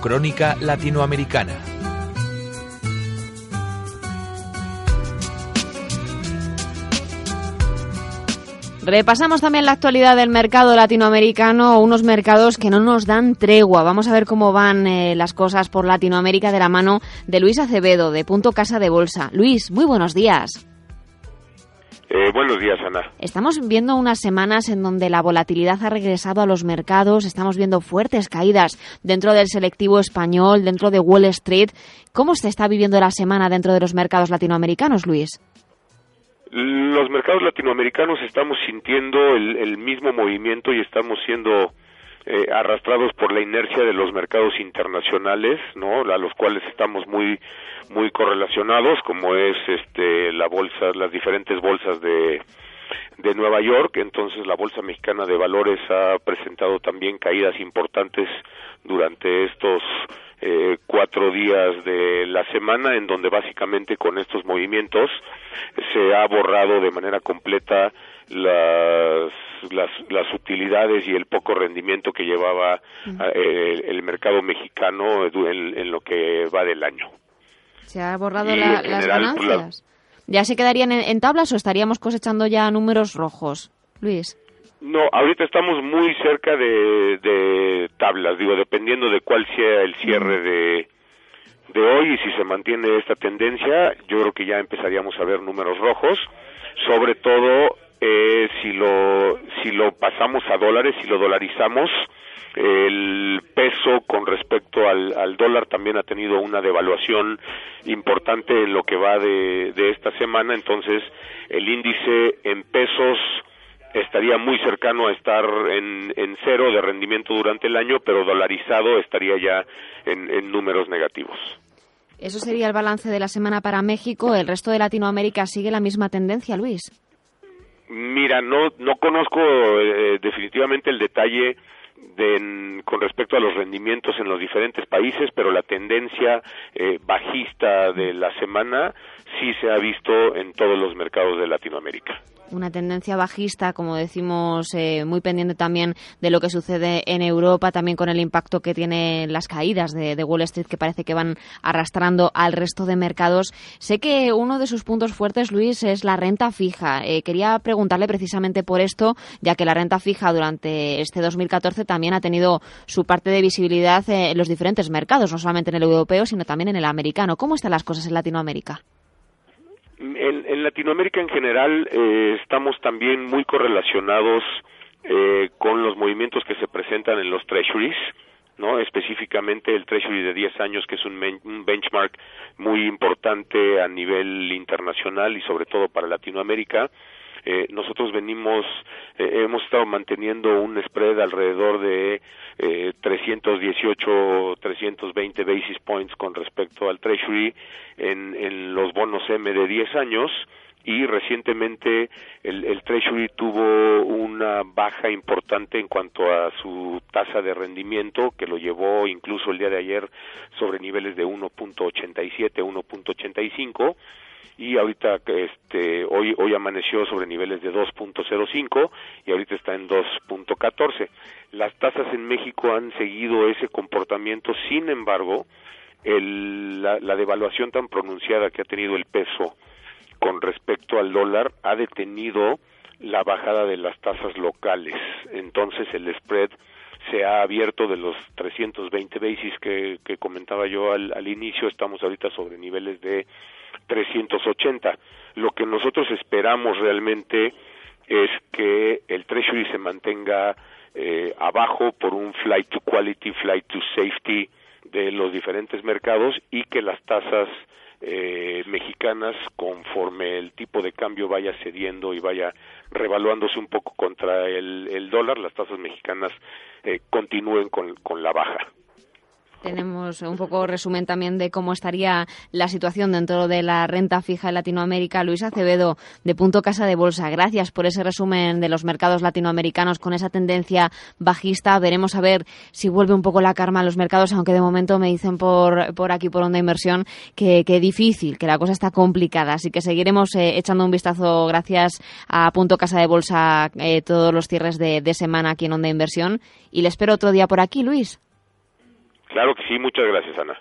Crónica Latinoamericana. Repasamos también la actualidad del mercado latinoamericano, unos mercados que no nos dan tregua. Vamos a ver cómo van eh, las cosas por Latinoamérica de la mano de Luis Acevedo, de Punto Casa de Bolsa. Luis, muy buenos días. Eh, buenos días, Ana. Estamos viendo unas semanas en donde la volatilidad ha regresado a los mercados, estamos viendo fuertes caídas dentro del selectivo español, dentro de Wall Street. ¿Cómo se está viviendo la semana dentro de los mercados latinoamericanos, Luis? Los mercados latinoamericanos estamos sintiendo el, mismo movimiento y estamos siendo eh, arrastrados por la inercia de los mercados internacionales, ¿no? A los cuales estamos muy muy correlacionados como es este la bolsa las diferentes bolsas de de Nueva York entonces la bolsa mexicana de valores ha presentado también caídas importantes durante estos eh, cuatro días de la semana en donde básicamente con estos movimientos se ha borrado de manera completa las, las, las utilidades y el poco rendimiento que llevaba eh, el, mercado mexicano en lo que va del año. ¿Se ha borrado las pues, ganancias? ¿Ya se quedarían en, tablas o estaríamos cosechando ya números rojos, Luis? No, ahorita estamos muy cerca de, tablas, digo, dependiendo de cuál sea el cierre de, de hoy y si se mantiene esta tendencia, yo creo que ya empezaríamos a ver números rojos, sobre todo eh, si lo si lo pasamos a dólares, si lo dolarizamos, el peso con respecto al, dólar también ha tenido una devaluación importante en lo que va de, esta semana, entonces el índice en pesos estaría muy cercano a estar en, cero de rendimiento durante el año, pero dolarizado estaría ya en, números negativos. Eso sería el balance de la semana para México. ¿El resto de Latinoamérica sigue la misma tendencia, Luis? Mira, no, no conozco eh, definitivamente el detalle con respecto a los rendimientos en los diferentes países, pero la tendencia eh, bajista de la semana sí se ha visto en todos los mercados de Latinoamérica una tendencia bajista, como decimos, eh, muy pendiente también de lo que sucede en Europa, también con el impacto que tienen las caídas de, Wall Street, que parece que van arrastrando al resto de mercados. Sé que uno de sus puntos fuertes, Luis, es la renta fija. Eh, quería preguntarle precisamente por esto, ya que la renta fija durante este 2014 también ha tenido su parte de visibilidad en los diferentes mercados, no solamente en el europeo, sino también en el americano. ¿Cómo están las cosas en Latinoamérica? En, Latinoamérica en general eh, estamos también muy correlacionados eh, con los movimientos que se presentan en los treasuries, ¿no? Específicamente el treasury de 10 años, que es un, un benchmark muy importante a nivel internacional y sobre todo para Latinoamérica. Eh, nosotros venimos, eh, hemos estado manteniendo un spread alrededor de eh, 318, 320 basis points con respecto al Treasury en, en los bonos M de 10 años. Y recientemente el, el, Treasury tuvo una baja importante en cuanto a su tasa de rendimiento que lo llevó incluso el día de ayer sobre niveles de 1.87, 1.85 y ahorita este hoy hoy amaneció sobre niveles de 2.05 y ahorita está en 2.14. Las tasas en México han seguido ese comportamiento, sin embargo, el, la, la devaluación tan pronunciada que ha tenido el peso con respecto al dólar ha detenido la bajada de las tasas locales. Entonces el spread se ha abierto de los 320 basis que, que comentaba yo al, al inicio, estamos ahorita sobre niveles de 380. Lo que nosotros esperamos realmente es que el Treasury se mantenga eh, abajo por un flight to quality, flight to safety de los diferentes mercados y que las tasas eh, mexicanas, conforme el tipo de cambio vaya cediendo y vaya revaluándose un poco contra el, el dólar, las tasas mexicanas eh, continúen con, con la baja. Tenemos un poco resumen también de cómo estaría la situación dentro de la renta fija en Latinoamérica. Luis Acevedo, de Punto Casa de Bolsa, gracias por ese resumen de los mercados latinoamericanos con esa tendencia bajista. Veremos a ver si vuelve un poco la karma a los mercados, aunque de momento me dicen por, por aquí, por Onda Inversión, que, que difícil, que la cosa está complicada. Así que seguiremos eh, echando un vistazo gracias a Punto Casa de Bolsa eh, todos los cierres de, de semana aquí en Onda Inversión. Y le espero otro día por aquí, Luis. Claro que sí, muchas gracias, Ana.